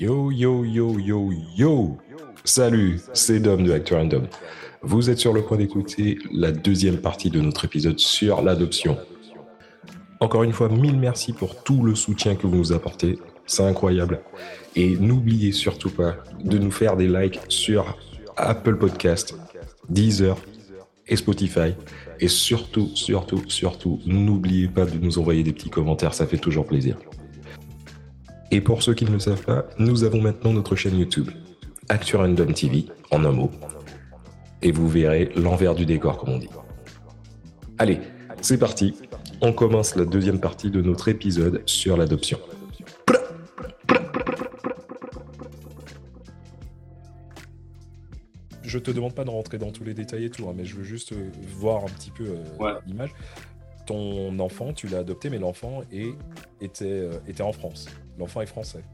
Yo, yo, yo, yo, yo Salut, c'est Dom de Actor Random. Vous êtes sur le point d'écouter la deuxième partie de notre épisode sur l'adoption. Encore une fois, mille merci pour tout le soutien que vous nous apportez. C'est incroyable. Et n'oubliez surtout pas de nous faire des likes sur Apple Podcast, Deezer et Spotify. Et surtout, surtout, surtout, n'oubliez pas de nous envoyer des petits commentaires, ça fait toujours plaisir. Et pour ceux qui ne le savent pas, nous avons maintenant notre chaîne YouTube, Actu Random TV, en un mot. Et vous verrez l'envers du décor, comme on dit. Allez, c'est parti. On commence la deuxième partie de notre épisode sur l'adoption. Je te demande pas de rentrer dans tous les détails et tout, hein, mais je veux juste euh, voir un petit peu euh, Ouais. l'image. Ton enfant, tu l'as adopté, mais l'enfant est- était, euh, était en France. L'enfant est français.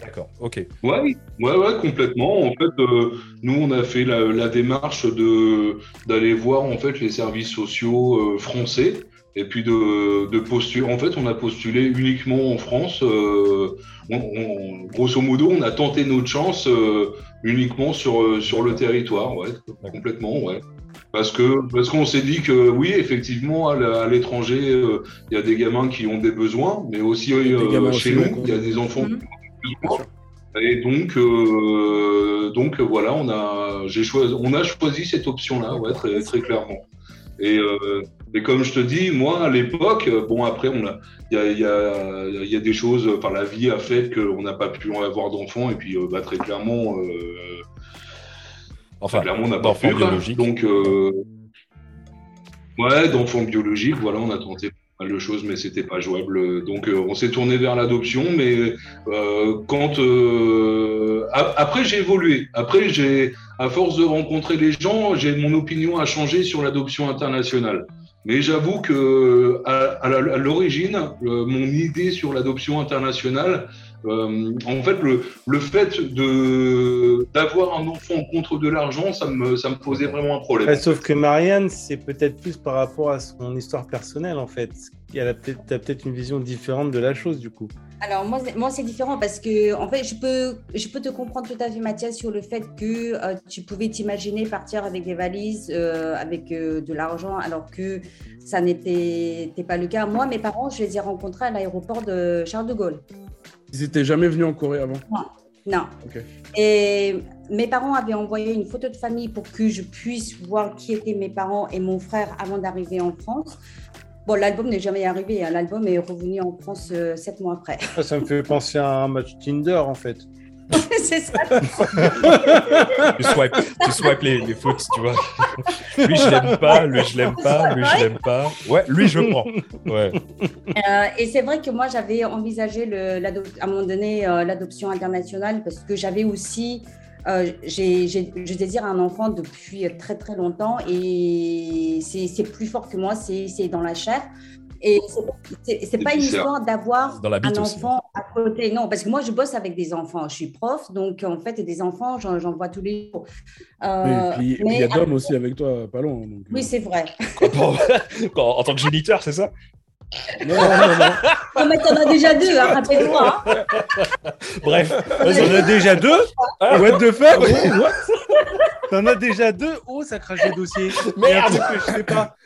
D'accord, ok. Ouais, ouais, ouais, complètement. En fait, euh, nous, on a fait la, la démarche de d'aller voir en fait les services sociaux euh, français et puis de, de postuler. En fait, on a postulé uniquement en France. euh, on- on- grosso modo, on a tenté notre chance uniquement sur sur le territoire. Ouais, complètement, ouais. Parce que parce qu'on s'est dit que oui, effectivement, à l'étranger, euh, il y a des gamins qui ont des besoins, mais aussi euh, chez aussi, nous, il y a des enfants Mhm. qui ont des besoins. Et donc, euh, donc voilà, on a, j'ai choisi, on a choisi cette option-là, ouais, très, très clairement. Et, euh, et comme je te dis, moi, à l'époque, euh, bon, après, on a, il y a, il y, a, il y a des choses, par la vie a fait qu'on n'a pas pu avoir d'enfants, et puis, euh, bah, très clairement, euh, Enfin, clairement, on n'a pas d'enfant pu. quoi. biologique. Donc, euh, ouais, d'enfants biologiques, voilà, on a tenté pas mal de choses, mais c'était pas jouable. Donc, euh, on s'est tourné vers l'adoption, mais euh, quand euh, après j'ai évolué. Après, j'ai, à force de rencontrer les gens, j'ai mon opinion a changé sur l'adoption internationale. Mais j'avoue que à, l'origine, mon idée sur l'adoption internationale, euh, en fait, le, le fait de d'avoir un enfant contre de l'argent, ça me ça me posait vraiment un problème. Ouais, sauf que Marianne, c'est peut-être plus par rapport à son histoire personnelle, en fait. Elle a peut-être t'as peut-être une vision différente de la chose, du coup. Alors moi, c'est- moi c'est différent parce que en fait, je peux, je peux te comprendre tout à fait, Mathias, sur le fait que euh, tu pouvais t'imaginer partir avec des valises, euh, avec euh, de l'argent, alors que ça n'était pas le cas. Moi, mes parents, je les ai rencontrés à l'aéroport de Charles de Gaulle. Ils étaient jamais venus en Corée avant. Non. Et mes parents avaient envoyé une photo de famille pour que je puisse voir qui étaient mes parents et mon frère avant d'arriver en France. Bon, l'album n'est jamais arrivé. hein. L'album est revenu en France euh, sept mois après. Ça, ça me fait penser à un match Tinder, en fait. c'est ça. Tu swipes, tu swipes les, les fautes, tu vois. lui, je l'aime pas, lui, je l'aime pas, lui, je l'aime pas. Ouais, lui, je prends. Ouais. Euh, et c'est vrai que moi, j'avais envisagé le, à un moment donné euh, l'adoption internationale parce que j'avais aussi, euh, j'ai, j'ai- je désire un enfant depuis très très longtemps et c'est, c'est plus fort que moi, c'est, c'est dans la chair. Et c'est, pas une histoire d'avoir un aussi. enfant à côté. Non, parce que moi, je bosse avec des enfants. Je suis prof, donc en fait, des enfants, j'en, vois tous les jours. Euh, Oui, et puis et puis il y a Dom aussi avec toi, pas donc, Oui, euh, c'est vrai. Quand- quand- en tant que géniteur, c'est ça? Non, non, non, non. Oh, mais t'en as déjà deux, hein, rappelle-toi. hein. Bref, T'en vas-y. as déjà deux Ah. What the fuck? What? T'en as déjà deux? Oh, ça crache le dossier. Merde. Un truc que je sais pas.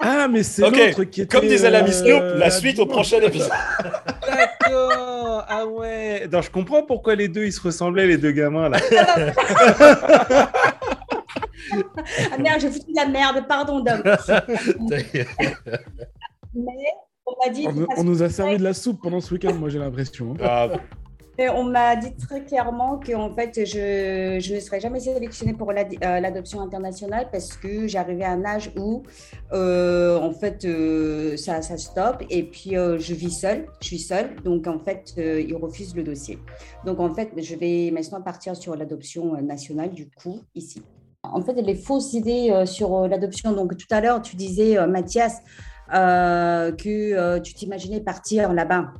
Ah, mais c'est l'autre qui était. Comme disait l'ami euh, Snoop, la la suite au prochain épisode. D'accord. Ah ouais. Non, je comprends pourquoi les deux ils se ressemblaient, les deux gamins là. Ah merde, j'ai foutu de la merde, pardon, Dom. Mais on m'a dit, On, de toute on façon, nous a servi de la soupe pendant ce week-end, moi j'ai l'impression. hein. Ah, mais on m'a dit très clairement que en fait, je, je ne serais jamais sélectionnée pour euh, l'adoption internationale parce que j'arrivais à un âge où, euh, en fait, euh, ça, ça stoppe et puis euh, je vis seule, je suis seule, donc en fait, euh, ils refusent le dossier. Donc en fait, je vais maintenant partir sur l'adoption nationale du coup ici. En fait, les fausses idées euh, sur l'adoption. Donc tout à l'heure, tu disais, euh, Mathias, euh, que euh, tu t'imaginais partir là-bas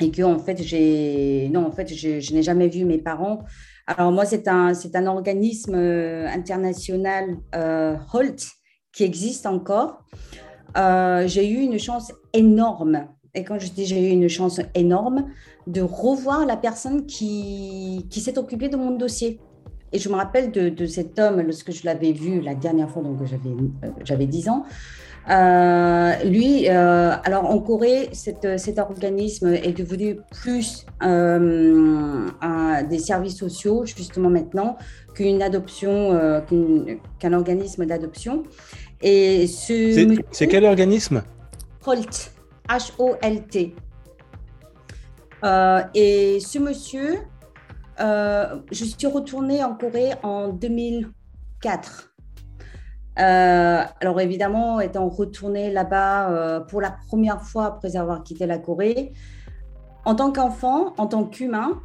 et que en fait j'ai non en fait je, n'ai jamais vu mes parents alors moi c'est un c'est un organisme euh, international euh, Holt qui existe encore j'ai eu une chance énorme et quand je dis j'ai eu une chance énorme, de revoir la personne qui, qui s'est occupée de mon dossier. Et je me rappelle de, cet homme, lorsque je l'avais vu la dernière fois, donc j'avais j'avais 10 ans. Euh, lui, euh, alors en Corée, cet, cet organisme est devenu plus euh, un- des services sociaux, justement maintenant, qu'une adoption, qu'un organisme d'adoption. Et ce C'est- quel organisme? Holt, H-O-L-T. Euh, et ce monsieur, euh, je suis retournée en Corée en 2004. Euh, alors évidemment, étant retournée là-bas euh, pour la première fois après avoir quitté la Corée, en tant qu'enfant, en tant qu'humain,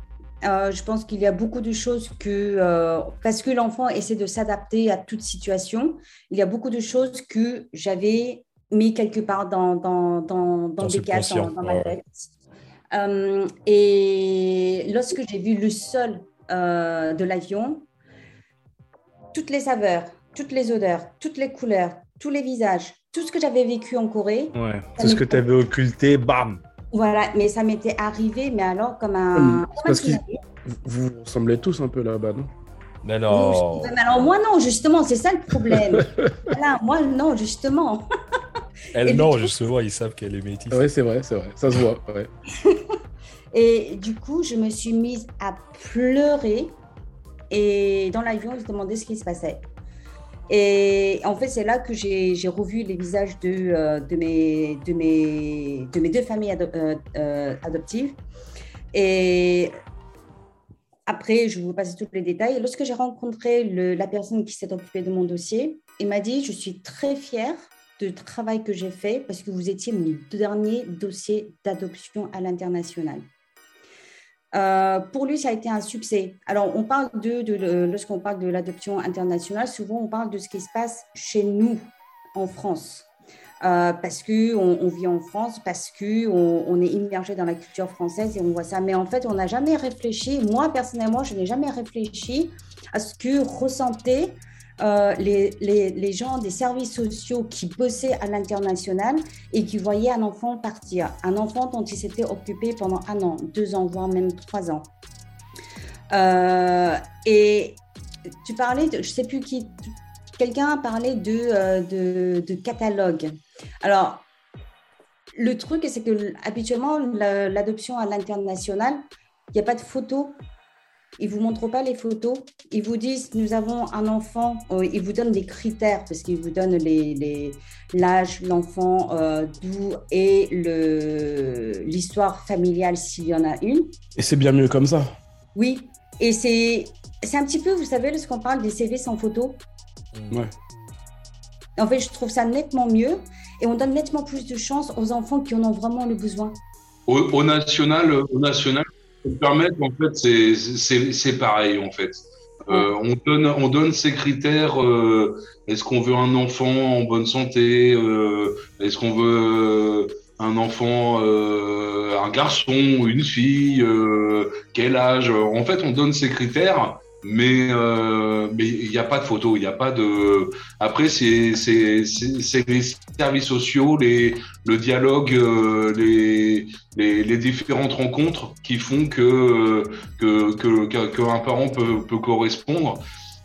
euh, je pense qu'il y a beaucoup de choses que, parce que l'enfant essaie de s'adapter à toute situation, il y a beaucoup de choses que j'avais mis quelque part dans, dans, dans, dans des cases, dans, ma tête. Et lorsque j'ai vu le sol de l'avion, toutes les saveurs, toutes les odeurs, toutes les couleurs, tous les visages, tout ce que j'avais vécu en Corée, Ouais. C'est ce que tu avais occulté, bam voilà, mais ça m'était arrivé, mais alors comme un. c'est parce qu'il- Vous, vous ressemblez tous un peu là-bas, non? Mais non. Oui, mais alors moi non, justement, c'est ça le problème. voilà, moi non, justement. Elle, Et non, coup- justement, ils savent qu'elle est métisse. Oui, c'est vrai, c'est vrai. Ça se voit. Ouais. Et du coup, je me suis mise à pleurer. Et dans l'avion, je demandais ce qui se passait. Et en fait, c'est là que j'ai revu les visages de, euh, mes, de, mes, de mes deux familles euh, euh, adoptives. Et après, je vous passer tous les détails. Lorsque j'ai rencontré la personne qui s'est occupée de mon dossier, il m'a dit, je suis très fière du travail que j'ai fait parce que vous étiez mon dernier dossier d'adoption à l'international. Euh, pour lui, ça a été un succès. Alors, on parle de, lorsqu'on parle de l'adoption internationale, souvent on parle de ce qui se passe chez nous en France. Euh, parce que on, on vit en France, parce que on, on est immergé dans la culture française et on voit ça. Mais en fait, on n'a jamais réfléchi. Moi personnellement, je n'ai jamais réfléchi à ce que ressentaient euh, les, gens des services sociaux qui bossaient à l'international et qui voyaient un enfant partir, un enfant dont ils s'étaient occupés pendant un an, deux ans, voire même trois ans. Euh, et tu parlais, de, je sais plus qui, quelqu'un a parlé de, euh, de, de catalogue. Alors, le truc, c'est que habituellement, la- l'adoption à l'international, il n'y a pas de photos. Ils vous montrent pas les photos. Ils vous disent, nous avons un enfant. Euh, ils vous donnent des critères parce qu'ils vous donnent les, les- l'âge, l'enfant, euh, d'où et le, l'histoire familiale s'il y en a une. Et c'est bien mieux comme ça. Oui. Et c'est, c'est un petit peu, vous savez, lorsqu'on parle des CV sans photo, Ouais. en fait, je trouve ça nettement mieux et on donne nettement plus de chance aux enfants qui en ont vraiment le besoin. Au, au national, au national, pour me permettre, en fait, c'est- pareil, en fait. Euh, on donne, on donne ces critères. euh, Est-ce qu'on veut un enfant en bonne santé euh, Est-ce qu'on veut un enfant, un garçon, une fille Quel âge? En fait, on donne ces critères, mais euh, mais il n'y a pas de photo, il n'y a pas de. Après, c'est c'est c'est les services sociaux, les le dialogue, euh, les les, différentes rencontres qui font que que que que- qu'un parent peut, peut correspondre.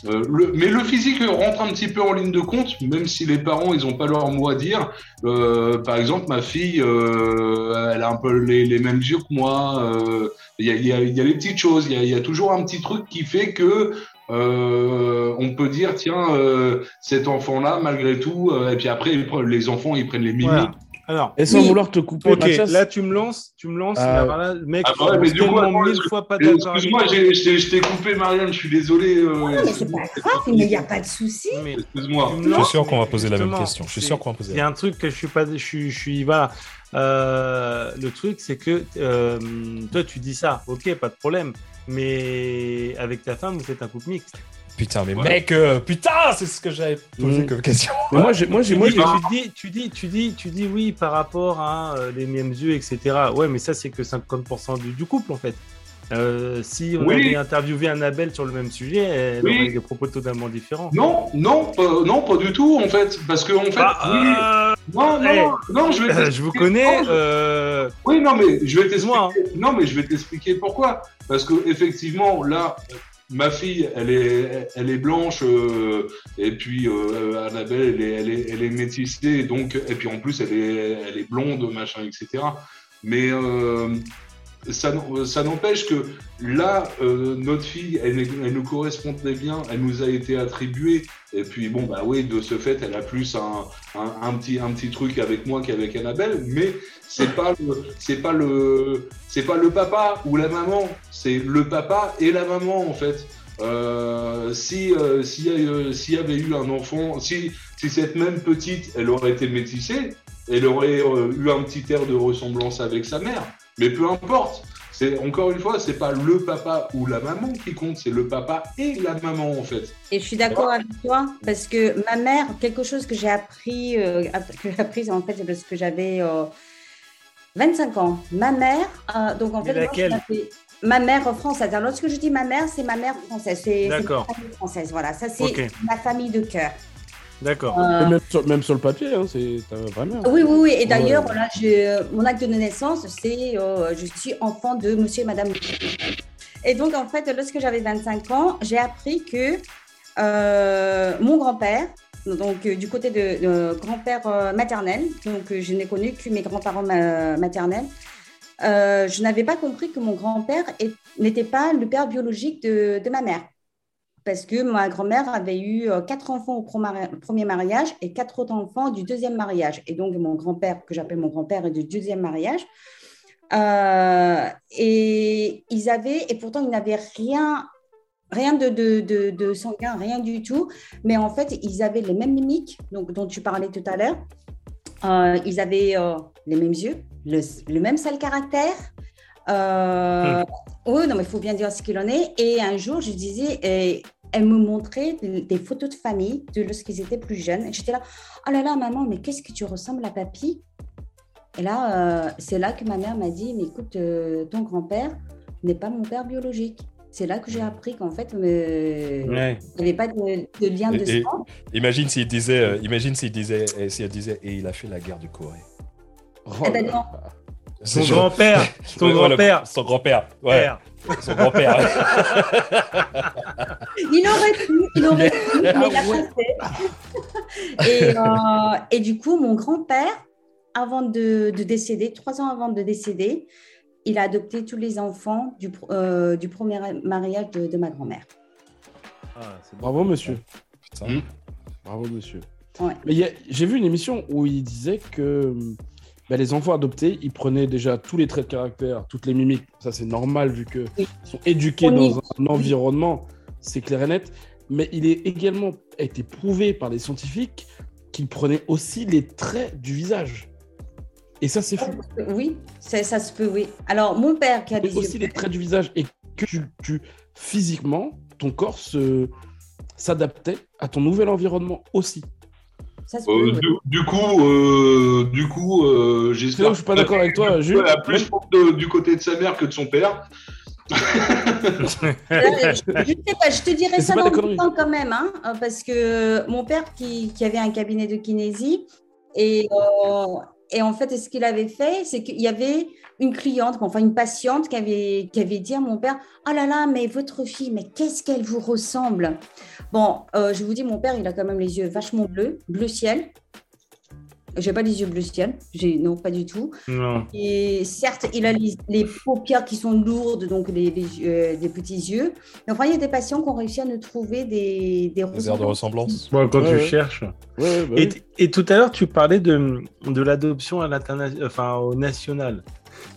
Euh, mais le physique rentre un petit peu en ligne de compte, même si les parents ils ont pas leur mot à dire. Euh, par exemple, ma fille, euh, elle a un peu les, les mêmes yeux que moi. Euh, Il y, a, il y, a, il y a les petites choses. Il y a, il y a toujours un petit truc qui fait que euh, on peut dire tiens euh, cet enfant-là malgré tout. euh, et puis après les enfants ils prennent les mimiques. Voilà. Alors, Et sans Oui. vouloir te couper, Mathias, là tu me lances, tu me lances, Ah. là, là, le mec, Ah bah mais suis du coup, tellement attends, mille excuse- fois pas d'accord Excuse-moi, je t'ai- coupé, Marianne, je suis désolé. euh, Non, mais c'est pas grave, mais il n'y a pas de souci. Mais Excuse-moi. tu me Je suis sûr qu'on va poser la même question. Je suis sûr qu'on va poser Il y a un truc que je suis pas, je suis, je suis voilà. Euh, le truc, c'est que euh, toi, tu dis ça, ok, pas de problème. Mais avec ta femme, vous faites un couple mixte. Putain, mais Ouais. mec, euh, putain, c'est ce que j'avais posé Mm. comme question. Mais moi, j'ai, moi, j'ai, Tu moi, dis, j'ai- tu dis, tu dis, tu dis, tu dis oui par rapport à euh, les mêmes yeux, etc. Ouais, mais ça, c'est que 50% du, du couple, en fait. Euh, si on Oui. avait interviewé Annabelle sur le même sujet, elle Oui. aurait des propos totalement différents. Non, non, pas, non, pas du tout en fait, parce que en fait, Bah, oui, euh, non, non, eh, non, je vais. je vous connais. Non, je- euh, Oui, non, mais je vais t'expliquer. Non, mais je vais t'expliquer pourquoi. Parce que effectivement, là, ma fille, elle est, elle est blanche, euh, et puis euh, Annabelle, elle est, elle est, elle est métissée, donc, et puis en plus, elle est, elle est blonde, machin, etc. Mais euh, ça, n- ça n'empêche que là, euh, notre fille, elle, elle nous correspondait bien, elle nous a été attribuée. Et puis bon, bah oui, de ce fait, elle a plus un, petit, un petit truc avec moi qu'avec Annabelle, mais c'est pas c'est pas le, c'est pas le papa ou la maman, c'est le papa et la maman en fait. Euh, si euh, y, euh, y avait eu un enfant, si, si cette même petite, elle aurait été métissée, elle aurait euh, eu un petit air de ressemblance avec sa mère. Mais peu importe. C'est encore une fois, c'est pas le papa ou la maman qui compte, c'est le papa et la maman en fait. Et je suis d'accord avec toi parce que ma mère, quelque chose que j'ai appris, euh, que j'ai appris en fait parce que j'avais euh, 25 ans. Ma mère, euh, donc en fait, moi, ma mère française. Alors lorsque je dis ma mère, c'est ma mère française. C'est c'est ma D'accord. famille française. Voilà, ça c'est ma famille de cœur. D'accord. Euh, Même, sur, même sur le papier, hein, c'est mère. oui, oui, oui. Et d'ailleurs, Ouais. voilà, je- mon acte de naissance, c'est euh, je suis enfant de monsieur et madame. Et donc, en fait, lorsque j'avais 25 ans, j'ai appris que euh, mon grand-père, donc euh, du côté de grand-père euh, maternel, donc euh, je n'ai connu que mes grands-parents ma- maternels, euh, je n'avais pas compris que mon grand-père n'était pas le père biologique de, de ma mère. Parce que ma grand-mère avait eu euh, quatre enfants au premier mariage et quatre autres enfants du deuxième mariage. Et donc, mon grand-père, que j'appelle mon grand-père, est du deuxième mariage. Euh, et ils avaient, et pourtant, ils n'avaient rien, rien de, de, de, de sanguin, rien du tout. Mais en fait, ils avaient les mêmes mimiques donc, dont tu parlais tout à l'heure. Euh, ils avaient les mêmes yeux, le même sale caractère. Euh, Oui, non, mais il faut bien dire ce qu'il en est. Et un jour, je disais, et elle me montrait des photos de famille de lorsqu'ils étaient plus jeunes. Et J'étais là, oh là là, maman, mais qu'est-ce que tu ressembles à papy? Et là, euh, c'est là que ma mère m'a dit, mais écoute, euh, ton grand-père n'est pas mon père biologique. C'est là que j'ai appris qu'en fait, euh, il n'y avait pas de, de lien de Et- sang. Imagine s'il disait, euh, imagine s'il disait, et si elle disait, et il a fait la guerre du Corée. Oh Eh ben non. Son grand-père. Son grand-père. Son grand-père. Ouais, Père. son grand-père. Il aurait pu, il aurait pu, mais il a. Et, euh, et du coup, mon grand-père, avant de, de décéder, trois ans avant de décéder, il a adopté tous les enfants du, euh, du premier mariage de, de ma grand-mère. Ah. Bravo, monsieur. Putain. Bravo, monsieur. Ouais. Mais j'ai vu une émission où il disait que bah, les enfants adoptés, ils prenaient déjà tous les traits de caractère, toutes les mimiques. Ça, c'est normal vu qu'ils Oui. sont éduqués On dans un environnement, c'est clair et net. Mais il est également été prouvé par les scientifiques qu'ils prenaient aussi les traits du visage. Et ça, c'est fou. Oui, ça, ça se peut, oui. Alors, mon père qui a des aussi yeux... les traits du visage et que tu, tu- physiquement, ton corps se s'adaptait à ton nouvel environnement aussi. Ça Euh, du, du coup, euh, du coup, euh, j'espère. je suis pas d'accord avec toi, Jules. Elle a plus de- du côté de sa mère que de son père. Je, je sais pas, je te dirais ça dans le temps quand même, hein, parce que mon père qui, qui avait un cabinet de kinésie, et, euh, et en fait, ce qu'il avait fait, c'est qu'il y avait une cliente, enfin une patiente qui avait, qui avait dit à mon père, oh là là, mais votre fille, mais qu'est-ce qu'elle vous ressemble? Bon, euh, je vous dis, mon père, il a quand même les yeux vachement bleus, bleu ciel. J'ai pas les yeux bleu ciel, j'ai non pas du tout. Non. Et certes, il a les, les paupières qui sont lourdes, donc les, les yeux- euh, des petits yeux. Mais enfin, il y a des patients qui ont réussi à nous trouver des, des Des airs de ressemblance. Quand Ouais, tu ouais. cherches. Bah Et, oui. Et tout à l'heure, tu parlais de, de l'adoption à l'international, enfin au national.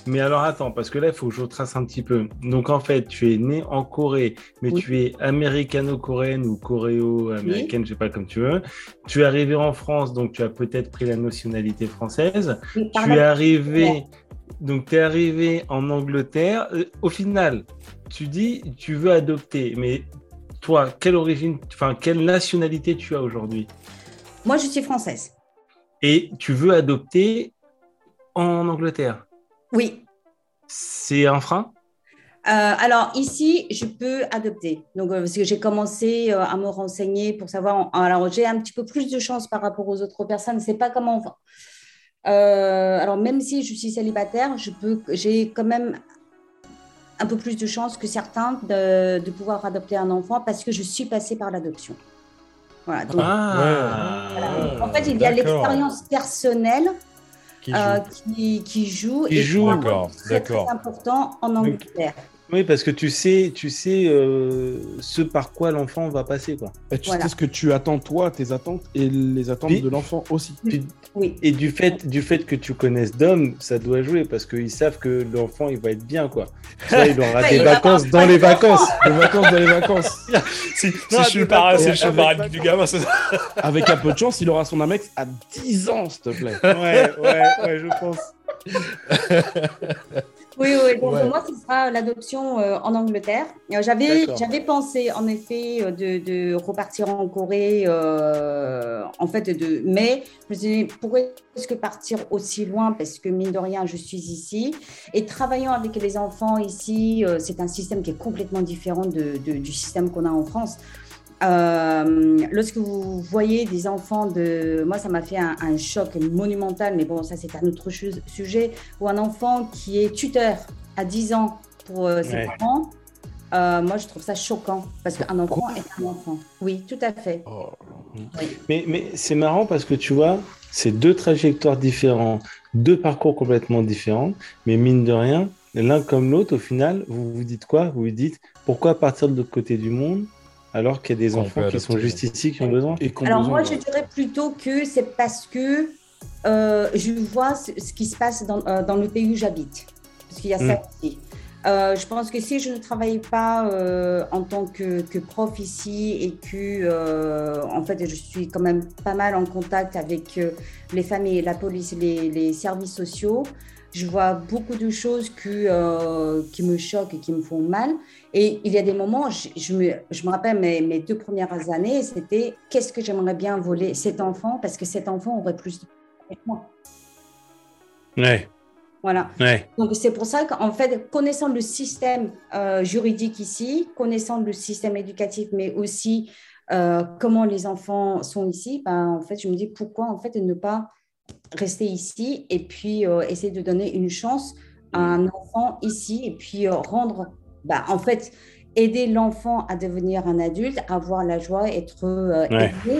Mais alors attends, parce que là, il faut que je retrace un petit peu. Donc en fait, tu es né en Corée, mais Oui. tu es américano-coréenne ou coréo-américaine, je sais pas comme tu veux. Tu es arrivé en France, donc tu as peut-être pris la nationalité française. Oui, Tu es arrivé, donc tu es arrivé en Angleterre. Euh, Au final, tu dis tu veux adopter, mais toi, quelle origine, enfin quelle nationalité tu as aujourd'hui? Moi, je suis française. et tu veux adopter en Angleterre? Oui. C'est un frein? Euh, alors ici, je peux adopter. Donc, euh, parce que j'ai commencé euh, à me renseigner pour savoir. Alors, j'ai un petit peu plus de chance par rapport aux autres personnes. C'est pas comment. Alors, même si je suis célibataire, je peux. J'ai quand même un peu plus de chance que certains de, de pouvoir adopter un enfant parce que je suis passée par l'adoption. Voilà. Donc, Ah, voilà. En fait, il y a l'expérience personnelle Qui joue euh, qui, qui joue. Qui et joue. c'est très, très important en Angleterre. Oui, parce que tu sais, tu sais euh, ce par quoi l'enfant va passer, quoi. Et tu Voilà. sais ce que tu attends, toi, tes attentes, et les attentes Oui. de l'enfant aussi. Oui. Et du fait, du fait que tu connaisses Dom, ça doit jouer parce qu'ils savent que l'enfant il va être bien, quoi. Vois, il aura des vacances dans les vacances. Les vacances dans les vacances. Si, si Non, je suis des parrain, suis le Avec parrain du gamin, c'est ça. Avec un peu de chance, il aura son Amex à 10 ans, s'il te plaît. Ouais, ouais, ouais, je pense. Oui, oui. Donc, Ouais. pour moi, ce sera l'adoption euh, en Angleterre. Euh, J'avais, j'avais pensé, en effet, euh, de, de repartir en Corée, euh, en fait, de, mais je me suis dit, pourquoi est-ce que partir aussi loin? Parce que, mine de rien, je suis ici. Et travaillant avec les enfants ici, euh, c'est un système qui est complètement différent de, de- du système qu'on a en France. Euh, lorsque vous voyez des enfants de... Moi, ça m'a fait un, un choc monumental, mais bon, ça, c'est un autre sujet ou un enfant qui est tuteur à 10 ans pour euh, ses Ouais. parents, euh, moi je trouve ça choquant parce qu'un enfant est un enfant. Oui, tout à fait. Oh. Mais, mais c'est marrant parce que tu vois, c'est deux trajectoires différentes, deux parcours complètement différents, mais mine de rien, l'un comme l'autre, au final, vous vous dites quoi? Vous vous dites pourquoi partir de l'autre côté du monde? Alors qu'il y a des On enfants qui sont juste ici qui ont besoin Et Alors besoin, moi je dirais plutôt que c'est parce que euh, je vois ce, ce qui se passe dans, euh, dans le pays où j'habite. Parce qu'il y a ça aussi. Euh, je pense que si je ne travaillais pas euh, en tant que, que prof ici et que, euh, en fait, je suis quand même pas mal en contact avec euh, les familles, la police, les, les services sociaux, je vois beaucoup de choses que, euh, qui me choquent et qui me font mal. Et il y a des moments, je, je me, je me rappelle mes, mes deux premières années, c'était qu'est-ce que j'aimerais bien voler cet enfant parce que cet enfant aurait plus de moi. Ouais, Voilà. ouais. Donc c'est pour ça qu'en fait, connaissant le système euh, juridique ici, connaissant le système éducatif, mais aussi euh, comment les enfants sont ici, ben, en fait, je me dis pourquoi en fait ne pas rester ici et puis euh, essayer de donner une chance à un enfant ici et puis euh, rendre, ben, en fait, aider l'enfant à devenir un adulte, avoir la joie, être euh, Ouais. aidé,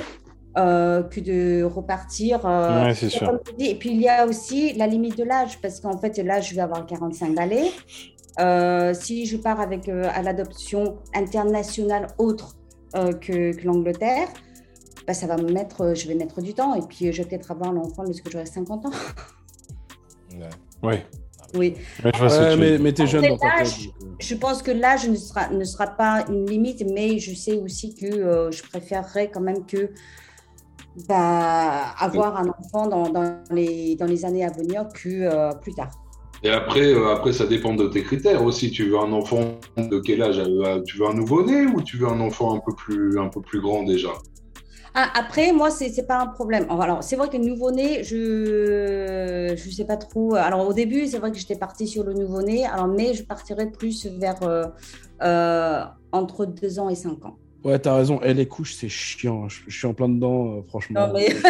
euh, que de repartir. Ouais, c'est sûr. dis. Et puis, il y a aussi la limite de l'âge, parce qu'en fait, là, je vais avoir 45 balais. Si je pars avec, à l'adoption internationale autre que, que l'Angleterre, bah, ça va me mettre, euh, je vais mettre du temps. Et puis, euh, je vais peut-être avoir l'enfant lorsque j'aurai 50 ans. Ouais. Oui. Ouais, je vois que veux mais, mais t'es jeune fait, dans ta là, tête. donc, Je pense que l'âge ne sera, ne sera pas une limite, mais je sais aussi que euh, je préférerais quand même que bah, avoir un enfant dans, dans, les, dans les années à venir que euh, plus tard. Et après, euh, après, ça dépend de tes critères aussi. Tu veux un enfant de quel âge? Tu veux un nouveau-né ou tu veux un enfant un peu plus, un peu plus grand déjà? Ah, après, moi, c'est n'est pas un problème. Alors, c'est vrai que le nouveau-né, je je sais pas trop. Alors, au début, c'est vrai que j'étais partie sur le nouveau-né, alors, mais je partirais plus vers euh, euh, entre 2 ans et 5 ans. Ouais, t'as raison. Et les couches, c'est chiant. Je, je suis en plein dedans, euh, franchement. Non, mais...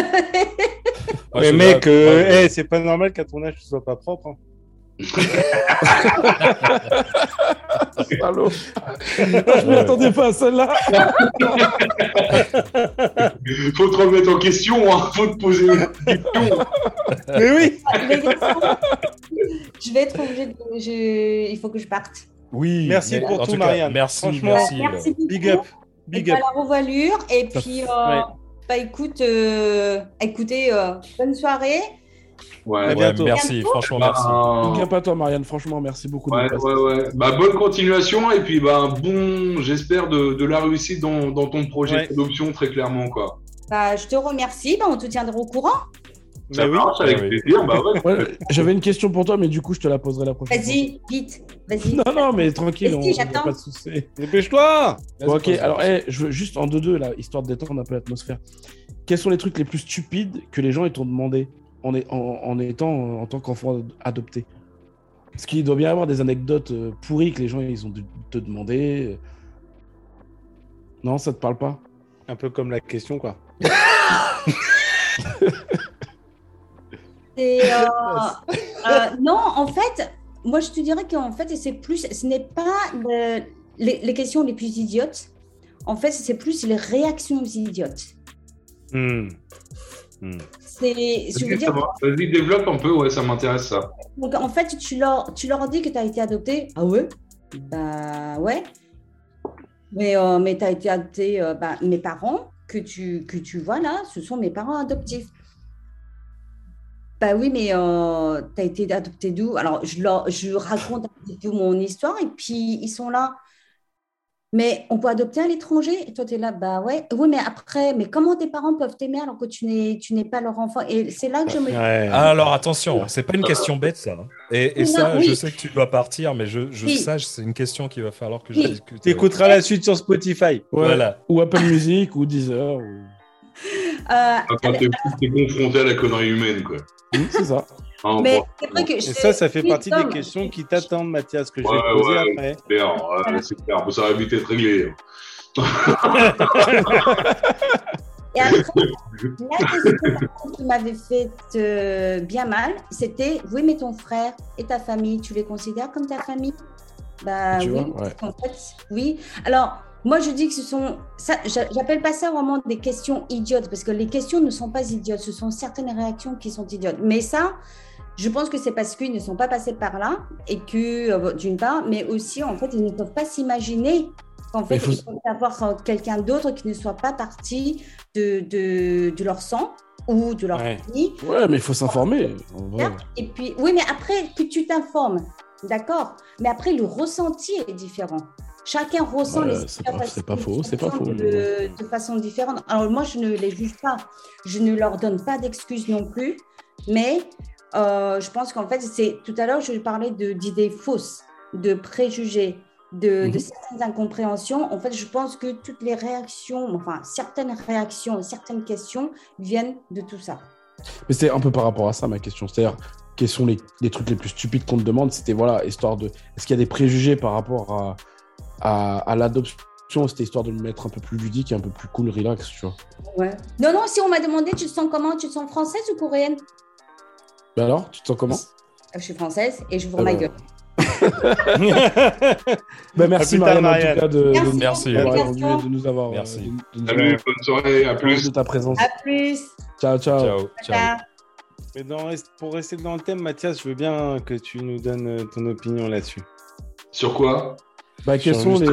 Ouais, mais c'est mec, ouais, hey, c'est pas normal qu'à ton âge tu sois pas propre. hein. Salaud. je m'y attendais pas à celle-là. Faut te remettre en question, hein. faut te poser une question. Mais oui je vais être obligée de... je- Il faut que je parte. Oui, Merci pour tout, tout cas, Marianne. Merci, merci. Merci beaucoup. Big up Big up à la revoilure. Et puis, euh, Ouais. bah, écoute, euh, écoutez, euh, bonne soirée. Ouais, À Ouais, bientôt. merci, franchement, merci. Bah, up à toi, Marianne. Franchement, merci beaucoup. de ouais, passer. ouais, ouais. Bah, bonne continuation et puis bah, bon, j'espère de, de la réussite dans, dans ton projet Ouais. d'adoption très clairement quoi. Bah, je te remercie. Bah, on te tiendra au courant. Ça oui. marche avec oui. plaisir, bah ouais. Ouais, J'avais une question pour toi, mais du coup, je te la poserai la prochaine Vas-y, vite. Vas-y. fois. Non, non, mais tranquille, on si, y a j'attends. pas de souci. Dépêche-toi Bon, ok, alors, eh, je veux juste en 2-2, là, histoire de détendre un peu l'atmosphère. Quels sont les trucs les plus stupides que les gens ils t'ont demandé? En, est- en, en étant euh, en tant qu'enfant adopté Parce qu'il doit bien y avoir des anecdotes euh, pourries que les gens ils ont dû te demander. Non, ça te parle pas? Un peu comme la question, quoi. Et, euh, euh, non, en fait, moi je te dirais qu'en fait, c'est plus, ce n'est pas le- les, les questions les plus idiotes. En fait, c'est plus les réactions idiotes. Hmm. Hmm. C'est, je veux Ok, ça dire, va. Vas-y, développe un peu, ouais, ça m'intéresse ça. donc en fait, tu leur, tu leur dis que tu as été adopté. Ah ouais? Bah ouais. Mais, euh, mais tu as été adopté, euh, bah, mes parents que tu, que tu vois là, ce sont mes parents adoptifs. Bah oui, mais tu as été adopté d'où? Alors, je, leur, je raconte un petit peu mon histoire et puis ils sont là. Mais on peut adopter à l'étranger Et toi, tu es là, bah ouais. Oui, mais après, mais comment tes parents peuvent t'aimer alors que tu n'es, tu n'es pas leur enfant? Et c'est là que je me dis, Ouais. Ah, alors attention, c'est pas une question bête ça. hein. Et, et Non, ça, oui. je sais que tu dois partir, mais je, je Oui. sache, c'est une question qu'il va falloir que je Oui. discute. T'écouteras la suite sur Spotify. Ouais. Voilà. Ou Apple Music ou Deezer. Ou... euh, Ah, Quand t'es confronté à la connerie humaine, quoi. Oui, c'est ça. Hein, mais bon, c'est vrai que Et je- ça, ça fait partie des questions qui t'attendent, Mathias, que je Ouais, vais te poser ouais. après. c'est clair, ouais, c'est clair, ça va vite être réglé. Et après, la question qui m'avait fait euh, bien mal, c'était oui, mais ton frère et ta famille, tu les considères comme ta famille? Bah Tu oui, vois, qu'en fait, oui. Alors, moi, je dis que ce sont. ça- J'appelle pas ça vraiment des questions idiotes, parce que les questions ne sont pas idiotes, ce sont certaines réactions qui sont idiotes. Mais ça. Je pense que c'est parce qu'ils ne sont pas passés par là et que, euh, d'une part, mais aussi, en fait, ils ne peuvent pas s'imaginer qu'en fait, Mais faut- il faut avoir euh, quelqu'un d'autre qui ne soit pas parti de, de, de leur sang ou de leur Ouais. famille. Ouais, mais il faut s'informer. Et puis, oui, mais après que tu t'informes, d'accord, mais après, le ressenti est différent. Chacun ressent les pas- situations pas faux, c'est pas faux, De, de façon différente. Alors, moi, je ne les juge pas. Je ne leur donne pas d'excuses non plus. Mais euh, je pense qu'en fait, c'est tout à l'heure, je parlais d'idées fausses, de préjugés, de, de Mhm. certaines incompréhensions. En fait, je pense que toutes les réactions, enfin, certaines réactions, certaines questions viennent de tout ça. Mais c'est un peu par rapport à ça ma question. C'est-à-dire, quels sont les, les trucs les plus stupides qu'on te demande? C'était, voilà, histoire de. Est-ce qu'il y a des préjugés par rapport à, à, à l'adoption? C'était histoire de le mettre un peu plus ludique et un peu plus cool, relax, tu vois. Ouais. Non, non, si on m'a demandé, tu te sens comment? Tu te sens française ou coréenne? Mais alors, tu te sens comment? Je suis française et je vous Ah ma bah. gueule. bah, Merci Marianne, en tout cas, de, de- Merci. De nous avoir. euh, Merci. de- de nous Salut, avoir bonne soirée, à plus. de ta présence. À plus. Ciao, ciao. Ciao. Ciao. Ciao. Mais dans- pour rester dans le thème, Mathias, je veux bien que tu nous donnes euh, ton opinion là-dessus. Sur quoi? Bah, quels Sur sont les,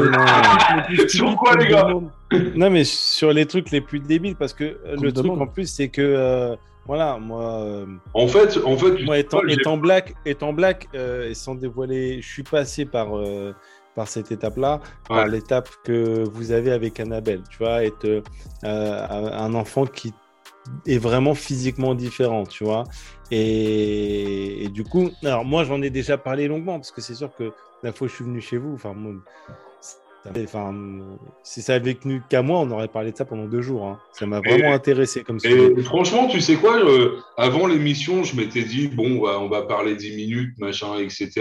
plus Sur quoi, les gars? Non, mais sur les trucs les plus débiles, parce que euh, le truc en plus, c'est que, euh, voilà, moi, euh, En fait, en fait, moi étant, black, étant black euh, et sans dévoiler, je suis passé par, euh, par cette étape-là, par l'étape que vous avez avec Annabelle, tu vois, être un enfant qui est vraiment physiquement différent, tu vois. Et, et du coup, alors moi, j'en ai déjà parlé longuement, parce que c'est sûr que la fois où je suis venu chez vous, enfin, moi, Enfin, si ça avait tenu qu'à moi, on aurait parlé de ça pendant deux jours. hein. Ça m'a vraiment intéressé comme. Et franchement, tu sais quoi, euh, avant l'émission, je m'étais dit, bon, bah, on va parler 10 minutes, machin, etc.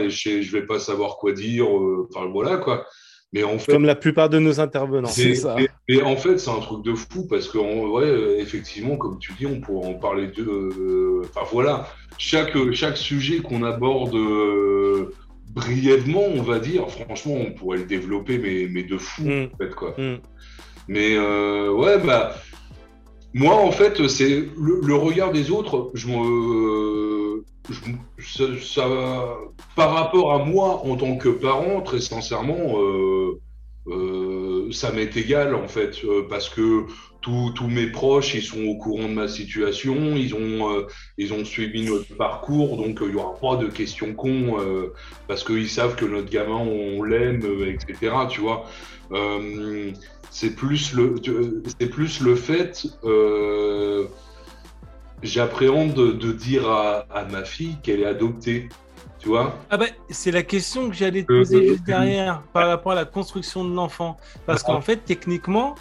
Et je, je vais pas savoir quoi dire. euh, Enfin, voilà, quoi. Mais en fait, Comme la plupart de nos intervenants. C'est ça. et- et en fait, c'est un truc de fou parce que, en vrai, euh, effectivement, comme tu dis, on pourrait en parler de. euh, Enfin voilà, chaque, chaque sujet qu'on aborde brièvement, on va dire, franchement, on pourrait le développer, mais, mais de fou, Mm. en fait, quoi. Mm. Mais euh, ouais, bah. Moi, en fait, c'est le, le regard des autres. Je me, je- ça, ça- par rapport à moi en tant que parent, très sincèrement, euh, euh, ça m'est égal en fait, euh, parce que tous mes proches, ils sont au courant de ma situation, ils ont, euh, ils ont suivi notre parcours, donc euh, il y aura pas de questions cons, parce qu'ils savent que notre gamin, on l'aime, etc. Tu vois. C'est plus le, c'est plus le fait. J'appréhende de, de dire à, à ma fille qu'elle est adoptée, tu vois. Ah bah, c'est la question que j'allais te poser juste derrière par rapport à la construction de l'enfant. Parce Ah. qu'en fait, techniquement,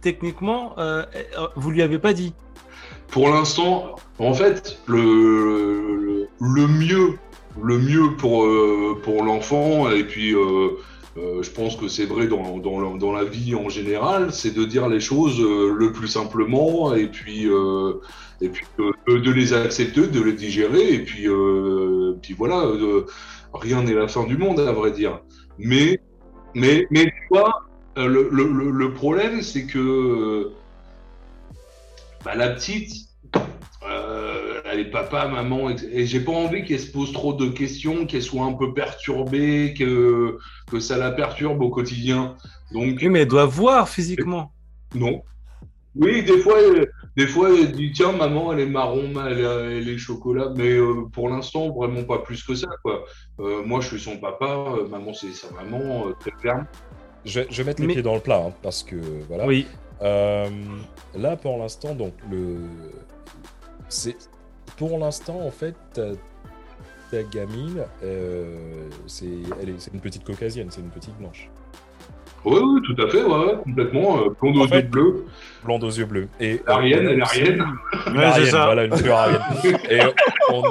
techniquement, euh, euh, vous lui avez pas dit. Pour l'instant, en fait, le, le, le mieux le mieux pour, euh, pour l'enfant. Et puis, euh, euh, je pense que c'est vrai dans, dans, dans la vie en général, c'est de dire les choses euh, le plus simplement et puis, euh, et puis de les accepter, de les digérer. Et puis, puis voilà, rien n'est la fin du monde, à vrai dire. Mais, mais, mais le, le, le- problème, c'est que bah, la petite, elle est papa, maman, et, et j'ai pas envie qu'elle se pose trop de questions, qu'elle soit un peu perturbée, que, que ça la perturbe au quotidien. Donc, Oui, mais elle doit voir physiquement. non. Oui, des fois, elle, des fois, elle dit tiens, maman, elle est marron, ma- elle, est- elle est chocolat, mais euh, pour l'instant, vraiment pas plus que ça, quoi. Euh, moi, je suis son papa, euh, maman, c'est sa maman, euh, très ferme. Je, vais- je vais mettre les Mais- pieds dans le plat, hein, parce que voilà. Oui. Euh, là, pour l'instant, donc le, c'est pour l'instant en fait ta, ta gamine, euh, c'est elle est, c'est une petite caucasienne, c'est une petite blanche, Oui, oui, tout à fait, ouais, complètement. Euh, blonde aux En fait, yeux bleus. blonde aux yeux bleus. Et Arienne, elle Arienne. Ouais, c'est Arienne, ça. voilà, une pure Arienne. Et on...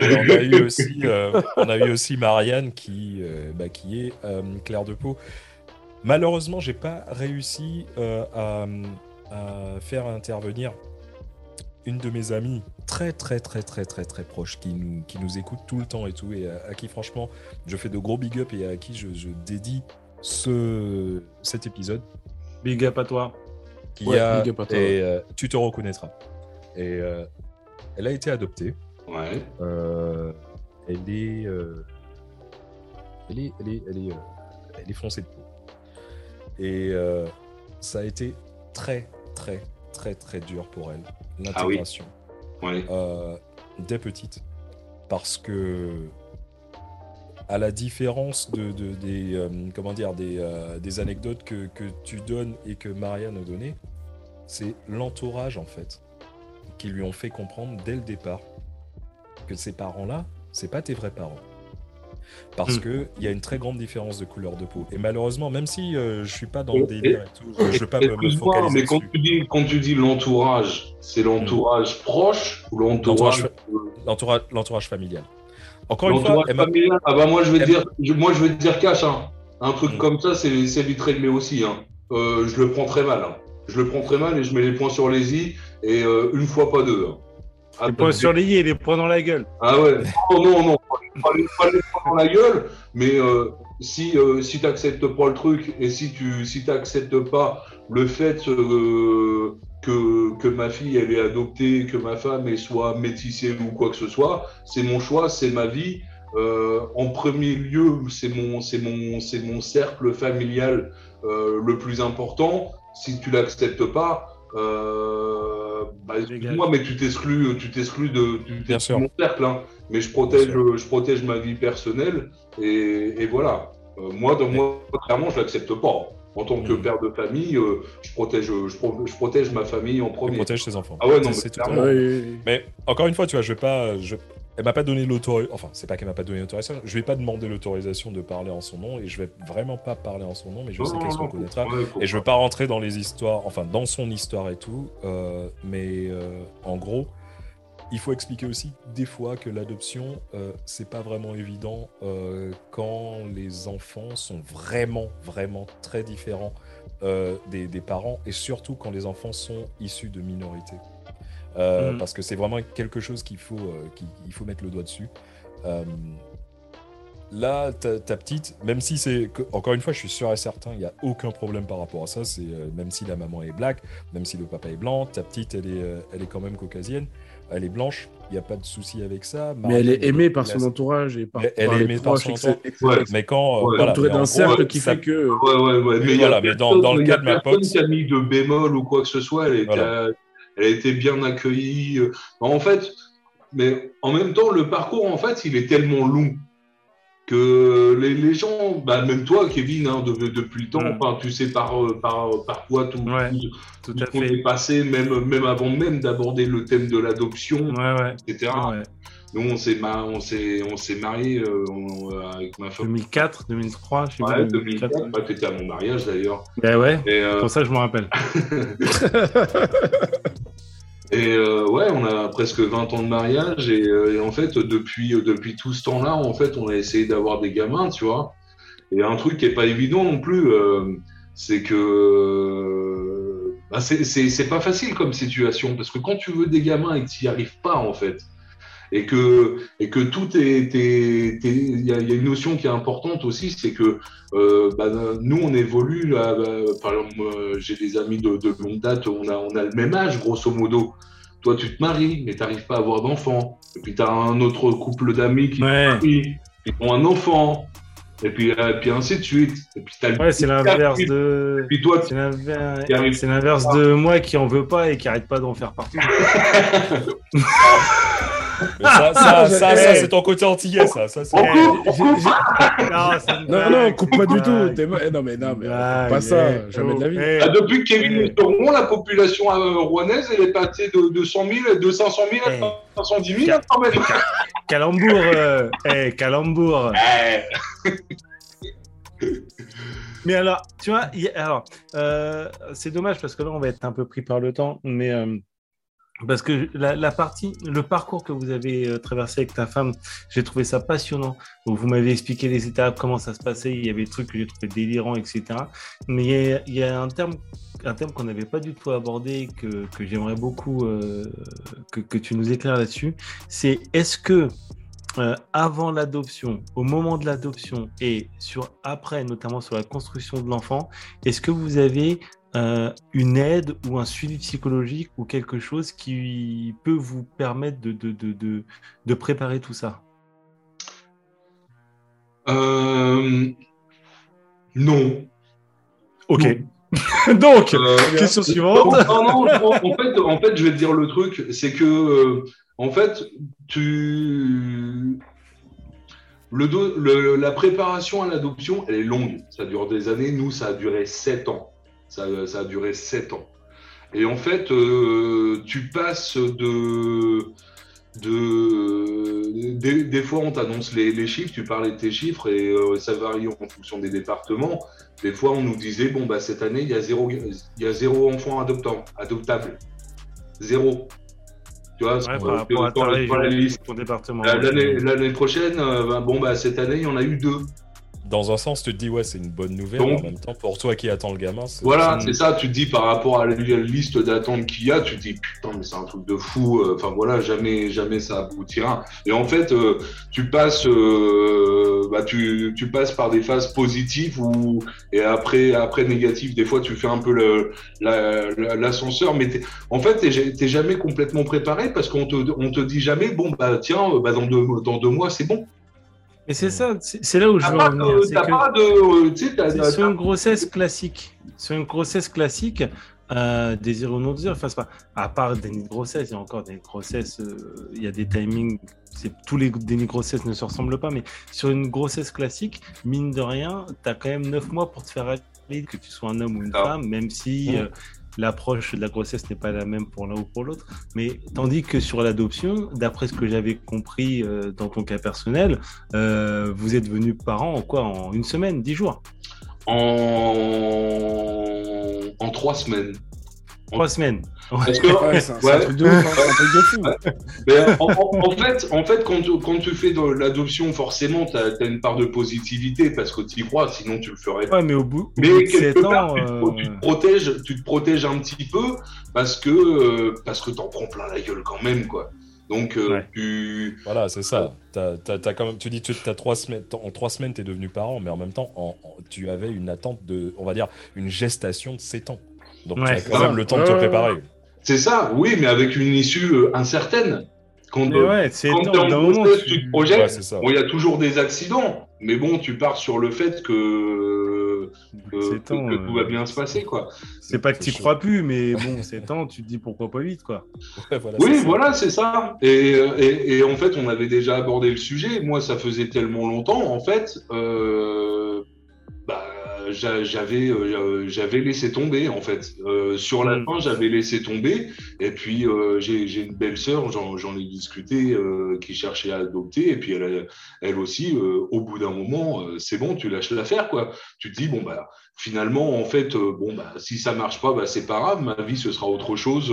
Et on a eu aussi, euh, on a eu aussi Marianne qui, euh, bah, qui est euh, claire de peau. Malheureusement, j'ai pas réussi euh, à, à faire intervenir une de mes amies très très très très très très proche qui nous, qui nous écoute tout le temps et tout et à, à qui franchement je fais de gros big up et à qui je, je dédie ce, cet épisode Big up à toi. qui Ouais, a big up à toi, et euh, tu te reconnaîtras. Et euh, elle a été adoptée. Ouais. Euh, elle est, euh, elle est, elle est, elle est, euh, elle est foncée de peau. Et euh, ça a été très, très, très, très dur pour elle l'intégration Ouais. euh, des petites, parce que à la différence de, de- des euh, comment dire des, euh, des anecdotes que, que tu donnes et que Marianne a donné, c'est l'entourage en fait qui lui ont fait comprendre dès le départ que ces parents-là, c'est pas tes vrais parents. Parce Hmm. que il y a une très grande différence de couleur de peau. Et malheureusement, même si euh, je suis pas dans le délire et tout, je, je veux pas me, me focaliser mais quand dessus. tu dis, quand tu dis l'entourage, c'est l'entourage proche ou l'entourage L'entourage L'entourage, familial. Encore une fois, familial Ah bah moi je vais te elle- dire, je- moi je vais te dire cash, hein. un truc Mm. comme ça c'est c'est vite réglé aussi. Hein. Euh, je le prends très mal. hein. Je le prends très mal et je mets les points sur les i et euh, une fois pas deux. hein. Ah, Les points sur les points dans la gueule. Ah ouais, non, non, non, pas les, pas les points dans la gueule, mais euh, si, euh, si tu n'acceptes pas le truc et si tu si t'acceptes pas le fait euh, que, que ma fille elle est adoptée, que ma femme elle soit métissée ou quoi que ce soit, c'est mon choix, c'est ma vie. En premier lieu, c'est mon, mon, mon cercle familial le plus important. Si tu l'acceptes pas, euh, bah, excuse-moi, mais tu t'exclus, tu t'exclus de, tu Bien t'exclus sûr. de mon cercle. hein. Mais je protège, je protège ma vie personnelle et, et voilà. Euh, moi, dans moi, clairement, je l'accepte pas. En tant que Mm. père de famille, euh, je protège, je, pro- je protège ma famille en premier. protège ses enfants. Ah ouais, non, C'est- mais c'est clairement. totalement- Ouais, ouais, ouais. Mais encore une fois, tu vois, je vais pas. Je... Elle m'a pas donné l'autorisation. Enfin, c'est pas qu'elle m'a pas donné l'autorisation. Je vais pas demander l'autorisation de parler en son nom et je vais vraiment pas parler en son nom, mais je sais qu'elle se reconnaîtra. Et je veux pas rentrer dans les histoires, enfin dans son histoire et tout, euh, mais euh, en gros, il faut expliquer aussi des fois que l'adoption, euh, c'est pas vraiment évident euh, quand les enfants sont vraiment, vraiment très différents des, des parents et surtout quand les enfants sont issus de minorités. Euh, Mhm. Parce que c'est vraiment quelque chose qu'il faut, euh, qu'il il faut mettre le doigt dessus. Euh, Là, ta, ta petite, même si c'est. Encore une fois, je suis sûr et certain, il n'y a aucun problème par rapport à ça. C'est euh, Même si la maman est black, même si le papa est blanc, ta petite, elle est, euh, elle est quand même caucasienne. Elle est blanche, il n'y a pas de souci avec ça. Mais elle est aimée par son entourage et par, Elle- par est les aimée par proches, son etc., entourage. etc. Ouais. Mais quand. Ouais, voilà, entouré mais en d'un cercle qui ça- fait que. Ouais, ouais, ouais. Mais y voilà, a mais dans- dans le il y a cas de ma personne pote- qui a mis de bémol ou quoi que ce soit. Elle, Voilà. Elle a été bien accueillie. euh. En fait, mais en même temps, le parcours, en fait, il est tellement long que les, les gens, bah, même toi, Kevin, hein, de- depuis le temps, Mm. enfin, tu sais par, euh, par, par quoi tout, Ouais, tout, Tout est passé, même, même avant même d'aborder le thème de l'adoption, Ouais, ouais. etc. Nous, on s'est ma- on s'est on s'est mariés euh, euh, avec ma femme. 2004, 2003, je sais Ouais, pas. 2004. Bah, t'étais à mon mariage d'ailleurs. Ben ouais, Et, euh, pour ça je me rappelle. Et euh, ouais, on a presque 20 ans de mariage et, euh, en fait, depuis, depuis tout ce temps-là, en fait, on a essayé d'avoir des gamins, tu vois. Et un truc qui est pas évident non plus, euh, c'est que euh, bah, c'est pas facile comme situation parce que quand tu veux des gamins et que tu n'y arrives pas, en fait, et que, et que tout est. Il y, a il y a une notion qui est importante aussi, c'est que euh, bah, nous, on évolue. Là, bah, par exemple, j'ai des amis de, de longue date, on a, on a le même âge, grosso modo. Toi, tu te maries, mais tu n'arrives pas à avoir d'enfant. Et puis, tu as un autre couple d'amis qui Ouais. marient, qui ont un enfant. Et puis, euh, et puis ainsi de suite. Et puis, t'as le Ouais, c'est l'inverse de. Et puis toi, c'est l'inverse de moi qui en veut pas et qui arrête pas d'en faire partout. Ça, ça, ça, ça, Eh. c'est ton côté antillais, ça. ça c'est- Non, Non, coupe pas du tout. T'es ma- Non, mais non, mais Blague, pas ça, eh, jamais de la vie. eh. Ah, depuis que Kevin Eh. est au rond, la population euh, rouennaise, elle est passée de, de 100 000, de 500 000 à Eh. 510 000 hein, quand même. Calembour, euh, eh, calembour. Eh. Mais alors, tu vois, alors, euh, c'est dommage parce que là, on va être un peu pris par le temps, mais euh, parce que la, la partie, le parcours que vous avez euh, traversé avec ta femme, j'ai trouvé ça passionnant. Vous m'avez expliqué les étapes, comment ça se passait, il y avait des trucs que j'ai trouvé délirants, etc. Mais il y a, il y a un terme, un terme qu'on n'avait pas du tout abordé, que, que j'aimerais beaucoup euh, que, que tu nous éclaires là-dessus. C'est est-ce que euh, avant l'adoption, au moment de l'adoption et sur après, notamment sur la construction de l'enfant, est-ce que vous avez euh, une aide ou un suivi psychologique ou quelque chose qui peut vous permettre de, de, de, de, de préparer tout ça? Euh, non. Ok. Donc, Euh, question suivante. Non, non, non, en, fait, en fait, je vais te dire le truc, c'est que, en fait, tu. Le do- le- la préparation à l'adoption, elle est longue. Ça dure des années. Nous, ça a duré sept ans. Ça, ça a duré sept ans. Et en fait, euh, tu passes de. de des, des fois, on t'annonce les, les chiffres, tu parlais de tes chiffres et euh, ça varie en fonction des départements. Des fois, on nous disait bon, bah, cette année, il y a zéro, il y a zéro enfant adoptant, adoptable. Zéro. Tu vois, Ouais, par rapport à sur- ta sur la liste. ton département. L'année prochaine, euh, bah, bon, bah, cette année, il y en a eu deux. Dans un sens, tu te dis, ouais, c'est une bonne nouvelle. Donc- mais en même temps, pour toi qui attends le gamin, c'est. Voilà, c'est- ça. Tu te dis par rapport à la liste d'attente qu'il y a, tu te dis putain, mais c'est un truc de fou. euh, Enfin voilà, jamais, jamais ça aboutira. Et en fait, euh, tu passes, euh, bah, tu, tu passes par des phases positives ou et après, après négatives. Des fois, tu fais un peu le la- la- l'ascenseur, mais en fait, t'es jamais complètement préparé parce qu'on te, on te dit jamais bon bah tiens, bah, dans deux, dans deux mois, c'est bon. Et c'est ça, c'est là où je veux pas, en venir. de- c'est euh, sur une grossesse classique. Sur une grossesse classique, euh, désir ou non désir, enfin, pas, à part déni de grossesse, il y a encore des grossesses, euh, il y a des timings, tous les dénis de grossesse ne se ressemblent pas, mais sur une grossesse classique, mine de rien, tu as quand même 9 mois pour te faire aller, que tu sois un homme ou une Ah. femme, même si euh, l'approche de la grossesse n'est pas la même pour l'un ou pour l'autre. Mais tandis que sur l'adoption, d'après ce que j'avais compris euh, dans ton cas personnel, euh, vous êtes venu parent en quoi? En une semaine, dix jours? En, en trois semaines. Trois semaines. Parce que, Ouais, c'est un, c'est un Ouais. truc de ouf, hein, c'est un truc de fou. mais en, en- en fait, en fait, quand tu, quand tu fais l'adoption, forcément, tu as, une part de positivité parce que tu y crois, sinon tu le ferais pas. Ouais, mais au bout, au Mais bout de quelque 7 part, ans. tu, te, euh, tu te protèges, tu te protèges un petit peu parce que euh, parce que t'en prends plein la gueule quand même, quoi. Donc euh, Ouais. tu Voilà, c'est ça. T'as quand même, tu dis que t'as trois semaines, en trois semaines, tu es devenu parent, mais en même temps, en- en- tu avais une attente de, on va dire, une gestation de 7 ans. Donc, Ouais, tu as c'est quand ça. même le temps de te préparer. c'est ça, oui, mais avec une issue euh, incertaine. Quand, ouais, c'est quand en tu- tu te projettes. Ouais, ça. Bon, il y a toujours des accidents, mais bon, tu pars sur le fait que, que, C'est que- temps, que tout va euh, bien se passer, quoi. C'est pas que tu crois plus, mais bon, c'est temps, tu te dis pourquoi pas vite, quoi. Ouais, voilà, Oui, c'est ça. voilà, c'est ça. Et, et, et en fait, on avait déjà abordé le sujet. Moi, ça faisait tellement longtemps, en fait. euh, j'avais euh, j'avais laissé tomber en fait. Euh, sur la Mm. fin, j'avais laissé tomber. Et puis euh, j'ai une belle sœur, j'en ai discuté, qui cherchait à adopter. Et puis elle, elle aussi, au bout d'un moment, c'est bon, tu lâches l'affaire quoi. Tu te dis bon bah finalement en fait bon bah si ça marche pas, bah c'est pas grave. Ma vie ce sera autre chose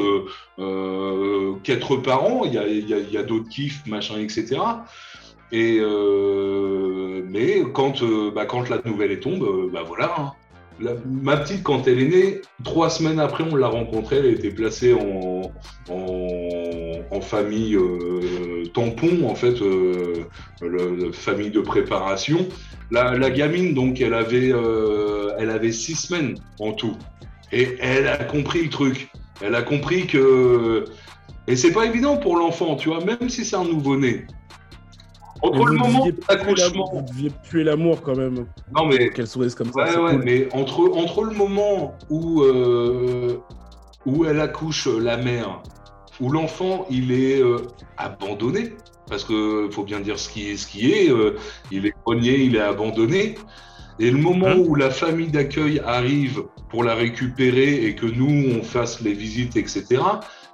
qu'être parent. Il y a il y a, y a d'autres kiffs machin etc. Euh, mais quand, euh, bah, quand la nouvelle est tombe, euh, bah voilà. hein. Ma petite, quand elle est née, trois semaines après, on l'a rencontrée. Elle a été placée en, famille tampon, en fait, le- le famille de préparation. La, gamine, donc, elle avait, elle avait six semaines en tout. Et elle a compris le truc. Elle a compris que. Et c'est pas évident pour l'enfant, tu vois, même si c'est un nouveau-né. Entre le vous moment deviez de l'accouchement. Vous deviez puer l'amour quand même. Non, mais Qu'elle comme ça. Ouais, c'est ouais, cool. mais entre, entre le moment où, euh, où elle accouche la mère, où l'enfant il est euh, abandonné, parce que faut bien dire ce qui est, ce qui est, euh, il est grogné, il est abandonné, et le moment Hein où la famille d'accueil arrive pour la récupérer et que nous on fasse les visites, etc.,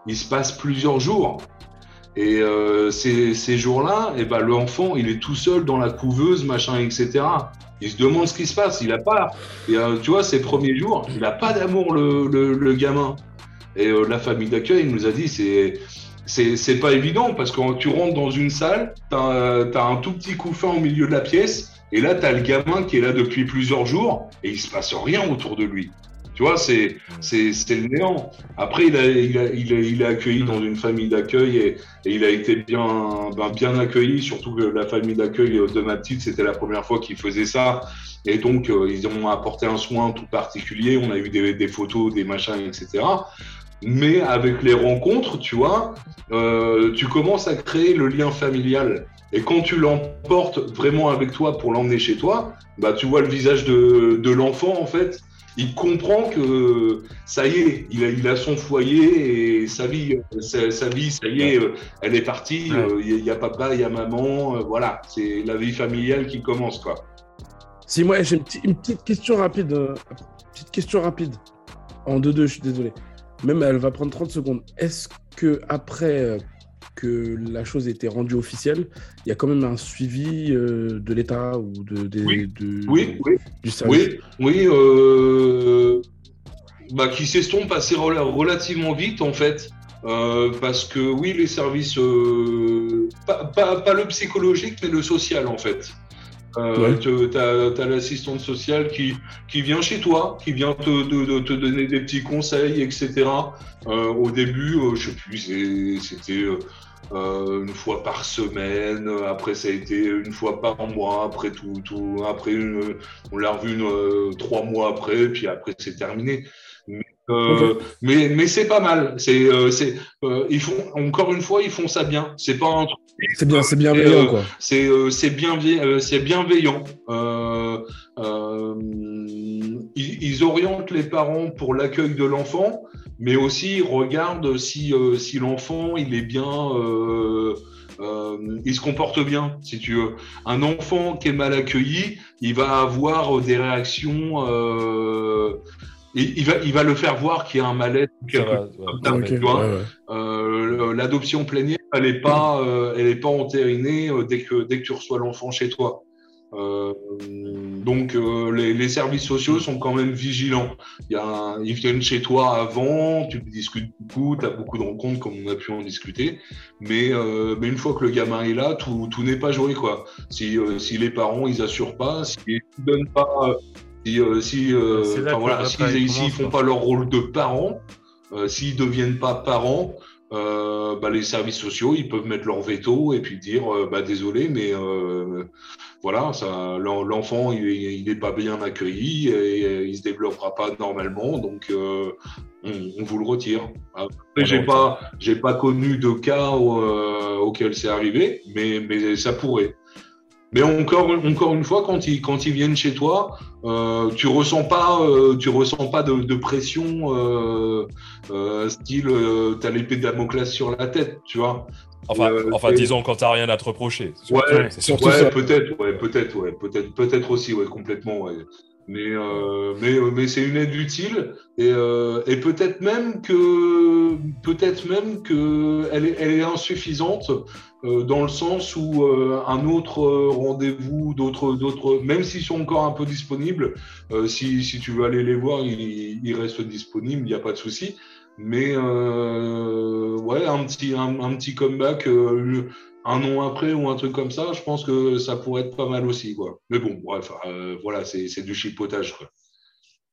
il se passe plusieurs jours. Et euh, ces, jours-là, eh ben, l'enfant, il est tout seul dans la couveuse, machin, etc. Il se demande ce qui se passe. Il a pas, euh, tu vois, ces premiers jours, il n'a pas d'amour, le, gamin. Et euh, la famille d'accueil nous a dit, c'est c'est c'est pas évident parce que quand tu rentres dans une salle, tu as, un tout petit couffin au milieu de la pièce, et là, tu as le gamin qui est là depuis plusieurs jours, et il se passe rien autour de lui. Tu vois, c'est c'est le néant. Après, il a, il a, il a, il est accueilli dans une famille d'accueil et, et il a été bien, ben, bien accueilli, surtout que la famille d'accueil de ma petite, c'était la première fois qu'il faisait ça. Et donc, euh, ils ont apporté un soin tout particulier. On a eu des, des photos, des machins, etc. Mais avec les rencontres, tu vois, euh, tu commences à créer le lien familial. Et quand tu l'emportes vraiment avec toi pour l'emmener chez toi, bah, tu vois le visage de, de l'enfant, en fait. Il comprend que ça y est, il a, il a son foyer et sa vie, sa, sa vie, ça y est, euh, elle est partie. Ouais. euh, Il y, a papa, il y a maman, euh, voilà, c'est la vie familiale qui commence, quoi. Si moi j'ai une, petite- une petite question rapide, euh, petite question rapide en 2-2, je suis désolé. Même elle va prendre 30 secondes. Est-ce que après euh, que la chose ait été rendue officielle, il y a quand même un suivi euh, de l'État ou de, des- Oui. de- Oui, oui, du service oui, oui, euh, bah, qui s'estompe assez rela- relativement vite en fait. Euh, parce que oui, les services, euh, pas, pas, pas le psychologique, mais le social en fait. Euh, Ouais. T'as t'as l'assistante sociale qui, qui vient chez toi, qui vient te, te donner des petits conseils, etc. Euh, au début, euh, je sais plus, c'était euh, une fois par semaine. Après, ça a été une fois par mois. Après, tout, tout, après une- on l'a revu une, euh, trois mois après, puis après, c'est terminé. Mais, euh, mais, mais c'est pas mal. C'est, c'est, ils font, encore une fois, ils font ça bien. C'est pas un truc C'est bien, c'est bienveillant quoi. c'est c'est euh, c'est bienveillant. Ils, ils orientent les parents pour l'accueil de l'enfant, mais aussi ils regardent si, euh, si l'enfant il est bien, euh, euh, il se comporte bien, si tu veux. Un enfant qui est mal accueilli, il va avoir des réactions. Il, il va, il va le faire voir qu'il y a un. Euh, l'adoption plénière, elle n'est pas, euh, elle est pas entérinée dès que dès que tu reçois l'enfant chez toi. Euh, donc euh, les, les services sociaux sont quand même vigilants. Il y a un- ils viennent chez toi avant, tu discutes beaucoup, tu as beaucoup de rencontres comme on a pu en discuter. Mais, euh, mais une fois que le gamin est là, tout, tout n'est pas joué quoi. Si, euh, si les parents ils assurent pas, s'ils ne donnent pas, si, voilà, commence, font quoi. pas leur rôle de parents, s'ils deviennent pas parents, euh, bah, les services sociaux, ils peuvent mettre leur veto et puis dire euh, bah, désolé, mais euh, voilà, ça, l'en- l'enfant il, est- il est pas bien accueilli et, il se développera pas normalement, donc on, on vous le retire. Après, On j'ai pas, j'ai pas connu de cas auquel c'est arrivé, mais, mais ça pourrait. Mais encore, encore une fois, quand ils, quand ils viennent chez toi, euh, tu ressens pas, euh, tu ressens pas de, de pression, euh, euh, style, euh, t'as l'épée de Damoclès sur la tête, tu vois. Enfin, Euh, enfin disons quand t'as rien à te reprocher. Ouais, surtout ouais, peut-être, ouais, peut-être, ouais, peut-être, peut-être aussi, ouais, complètement, ouais. Mais, euh, mais, euh, mais c'est une aide utile et, euh, et peut-être même que peut-être même que elle est, insuffisante dans le sens où un autre rendez-vous, d'autres, d'autres, même s'ils sont encore un peu disponibles, si, si tu veux aller les voir, ils, restent disponibles, il n'y a pas de souci. Mais ouais, un petit, un, petit comeback. Un an après ou un truc comme ça, je pense que ça pourrait être pas mal aussi. Quoi. Mais bon, bref, euh, voilà, c'est du chipotage. Quoi.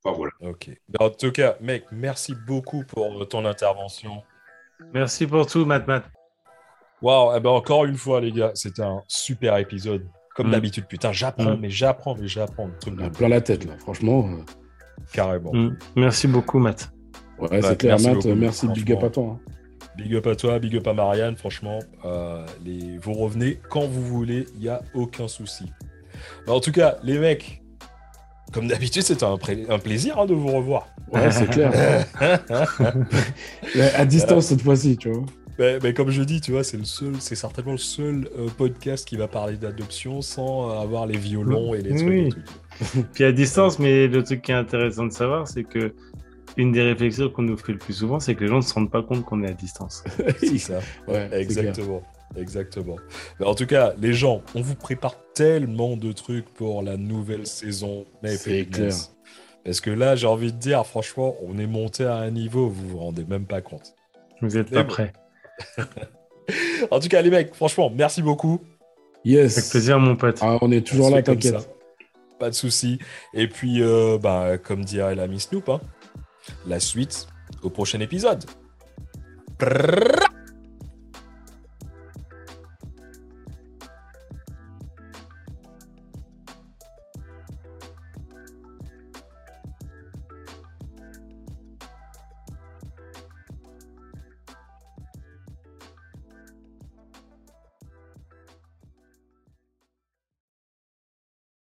Enfin voilà. Ok. Ben, en tout cas, mec, merci beaucoup pour ton intervention. Merci pour tout, Matt Matt. Waouh, eh ben encore une fois, les gars, c'était un super épisode. Comme Mm. d'habitude, putain, j'apprends, mais j'apprends, mais j'apprends. On a plein la tête, là. Franchement, euh, Carrément. Mm. Merci beaucoup, Matt. ouais, Ouais, c'est clair, merci Matt. beaucoup, euh, merci, big up franchement. à toi. hein. Big up à toi, big up à Marianne, franchement. euh, les... Vous revenez quand vous voulez, il n'y a aucun souci. Ben, en tout cas, les mecs, comme d'habitude, c'était un, plaisir hein, de vous revoir. Ouais, c'est clair. À distance cette fois-ci, tu vois. Mais, mais comme je dis, tu vois, c'est le seul, c'est certainement le seul euh, podcast qui va parler d'adoption sans euh, avoir les violons et les trucs. Oui. et tout. Puis à distance, mais le truc qui est intéressant de savoir, c'est que une des réflexions qu'on nous fait le plus souvent, c'est que les gens ne se rendent pas compte qu'on est à distance. C'est ça. Ouais, clair. Exactement. Exactement. Mais en tout cas, les gens, on vous prépare tellement de trucs pour la nouvelle saison. C'est Fitness. Parce que là, j'ai envie de dire, franchement, on est monté à un niveau, vous vous rendez même pas compte. Vous êtes Mais pas bon. prêts. En tout cas, les mecs, franchement, merci beaucoup. Yes. Avec plaisir, mon pote. Ah, on est toujours On là, t'inquiète. ça. Pas de souci. Et puis, euh, bah, comme dirait l'ami Snoop, hein, la suite au prochain épisode.